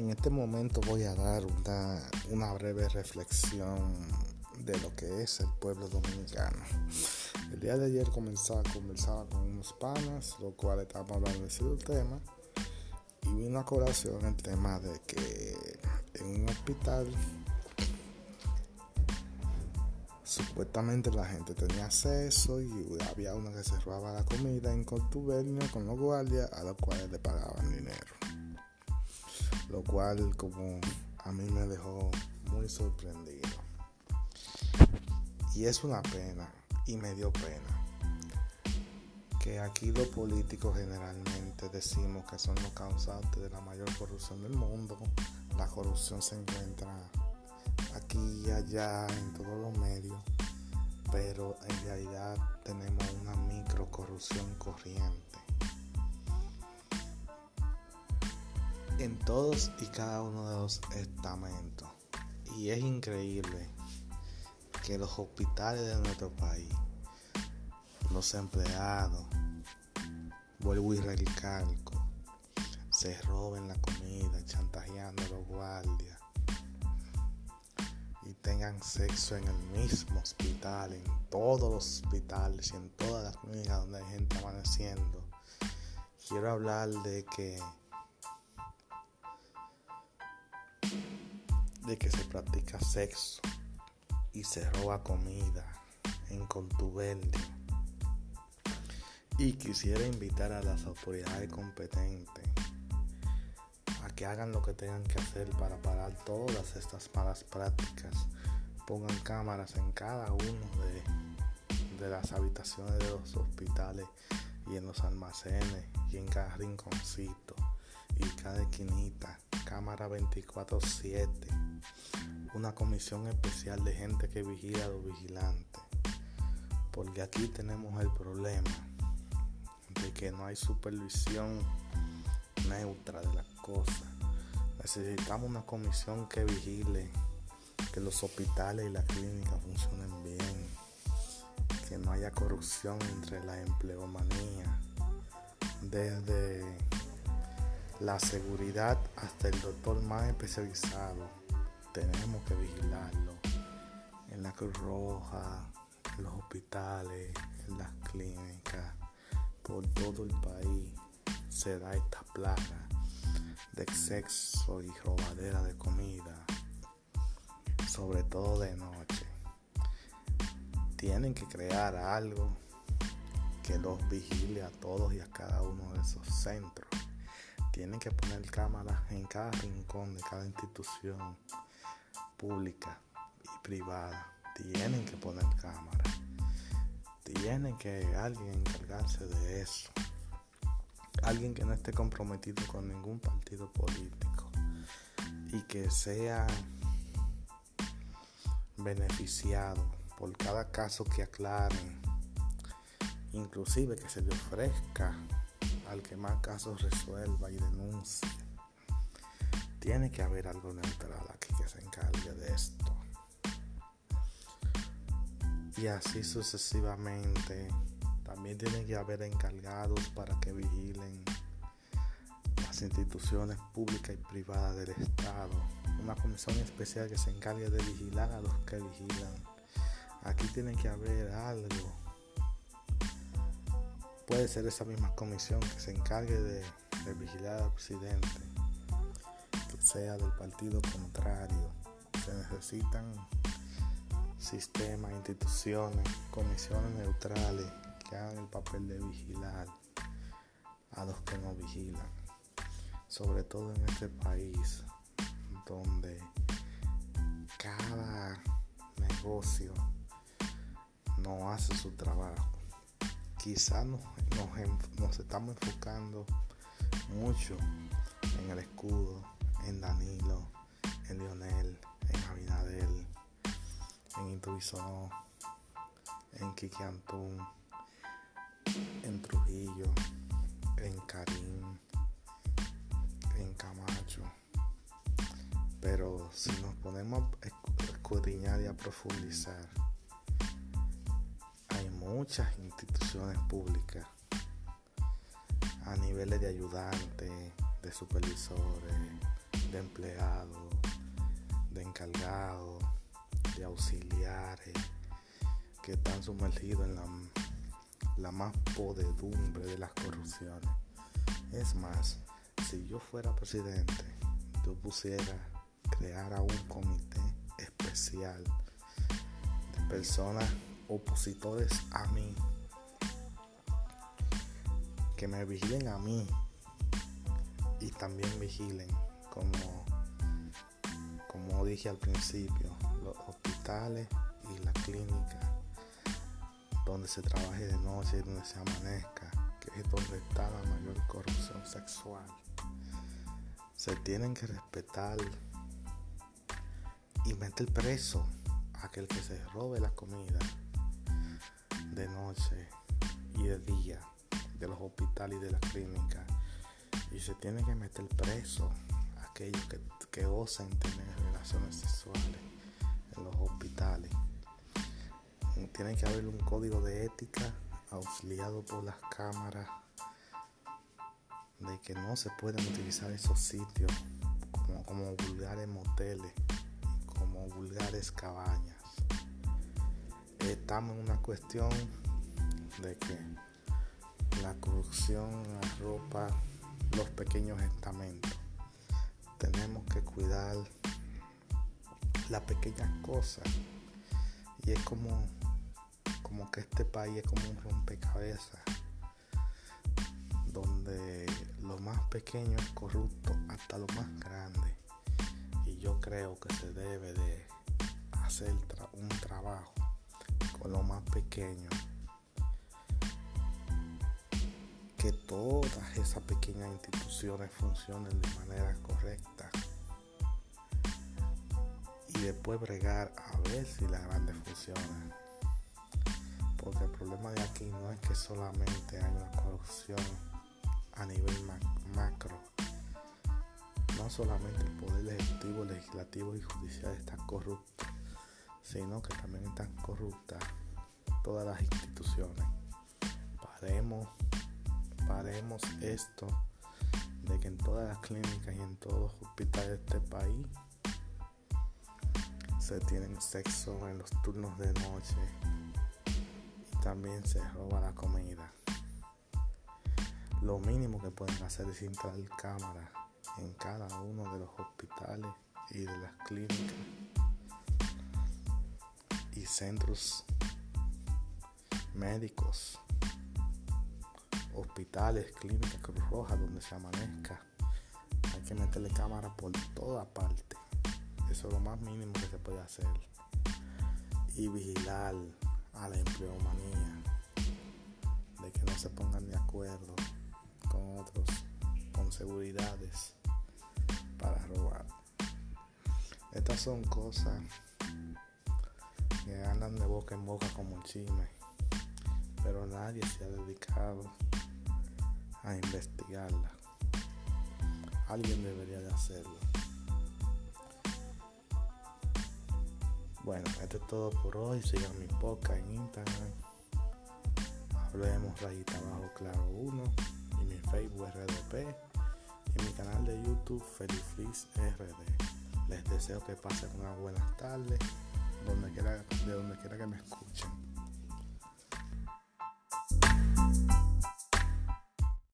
En este momento voy a dar una, breve reflexión de lo que es el pueblo dominicano. El día de ayer comenzaba, conversaba con unos panas, lo cual estábamos hablando de ese tema, y vino a colación el tema de que en un hospital supuestamente la gente tenía acceso y había uno que se robaba la comida en contubernio con los guardias a los cuales le pagaban dinero. Lo cual como a mí me dejó muy sorprendido. Y es una pena y me dio pena que aquí los políticos generalmente decimos que son los causantes de la mayor corrupción del mundo. La corrupción se encuentra aquí y allá en todos los medios, pero en realidad tenemos una micro corrupción corriente. En todos y cada uno de los estamentos. Y es increíble que los hospitales de nuestro país, los empleados, vuelvo y recalco, se roben la comida, chantajeando a los guardias y tengan sexo en el mismo hospital, en todos los hospitales y en todas las clínicas donde hay gente amaneciendo. Quiero hablar de que de que se practica sexo y se roba comida en contubernio. Y quisiera invitar a las autoridades competentes a que hagan lo que tengan que hacer para parar todas estas malas prácticas. Pongan cámaras en cada uno de, de las habitaciones de los hospitales y en los almacenes y en cada rinconcito y cada esquinita. Cámara 24/7 una comisión especial de gente que vigila a los vigilantes. Porque aquí tenemos el problema de que no hay supervisión neutra de las cosas. Necesitamos una comisión que vigile que los hospitales y las clínicas funcionen bien, que no haya corrupción entre la empleomanía, desde la seguridad hasta el doctor más especializado tenemos que vigilarlo en la Cruz Roja, en los hospitales, en las clínicas, por todo el país se da esta plaga de exceso y robadera de comida, sobre todo de noche. Tienen que crear algo que los vigile a todos y a cada uno de esos centros. Tienen que poner cámaras en cada rincón de cada institución pública y privada tienen que poner cámara. Tienen que alguien encargarse de eso. Alguien que no esté comprometido con ningún partido político y que sea beneficiado por cada caso que aclaren. Inclusive que se le ofrezca al que más casos resuelva y denuncie. Tiene que haber algo neutral aquí que se encargue de esto. Y así sucesivamente. También tiene que haber encargados para que vigilen las instituciones públicas y privadas del Estado. Una comisión especial que se encargue de vigilar a los que vigilan. Aquí tiene que haber algo. Puede ser esa misma comisión que se encargue de, de vigilar al presidente sea del partido contrario. Se necesitan sistemas, instituciones, comisiones neutrales que hagan el papel de vigilar a los que no vigilan. Sobre todo en este país donde cada negocio no hace su trabajo. Quizás nos, nos estamos enfocando mucho en el escudo en Danilo, en Lionel, en Abinadel, en Intubisonó, en Kiki Antún, en Trujillo, en Karim, en Camacho. Pero si nos ponemos a escudriñar y a profundizar, hay muchas instituciones públicas a niveles de ayudantes, de supervisores, de empleados, de encargados, de auxiliares que están sumergidos en la, la más podedumbre de las corrupciones. Es más, si yo fuera presidente, yo pusiera, creara un comité especial de personas opositores a mí que me vigilen a mí y también vigilen como dije al principio los hospitales y la clínica donde se trabaje de noche y donde se amanezca que es donde está la mayor corrupción sexual. Se tienen que respetar y meter preso a aquel que se robe la comida de noche y de día de los hospitales y de la clínica. Y se tiene que meter preso aquellos que, que osan tener relaciones sexuales en los hospitales. Tiene que haber un código de ética auxiliado por las cámaras de que no se pueden utilizar esos sitios como, como vulgares moteles, como vulgares cabañas. Estamos en una cuestión de que la corrupción arropa los pequeños estamentos. Tenemos que cuidar las pequeñas cosas. Y es como, como que este país es como un rompecabezas. Donde lo más pequeño es corrupto hasta lo más grande. Y yo creo que se debe de hacer un trabajo con lo más pequeño todas esas pequeñas instituciones funcionen de manera correcta y después bregar a ver si las grandes funcionan. Porque el problema de aquí no es que solamente hay una corrupción a nivel macro. No solamente el poder ejecutivo, legislativo y judicial está corrupto, sino que también están corruptas todas las instituciones. Paremos paremos esto de que en todas las clínicas y en todos los hospitales de este país se tienen sexo en los turnos de noche y también se roba la comida. Lo mínimo que pueden hacer es instalar cámaras en cada uno de los hospitales y de las clínicas y centros médicos hospitales, clínicas, Cruz Roja, donde se amanezca. Hay que meterle cámara por toda parte. Eso es lo más mínimo que se puede hacer. Y vigilar a la empleomanía. De que no se pongan de acuerdo con otros, con seguridades para robar. Estas son cosas que andan de boca en boca como un chisme, nadie se ha dedicado a investigarla. Alguien debería de hacerlo. Bueno, esto es todo por hoy. Sigan mi podcast en Instagram. Hablemos rayita abajo claro 1 y mi Facebook RDP y mi canal de YouTube Felifliz RD. Les deseo que pasen una buena tarde donde quiera, de donde quiera que me escuchen.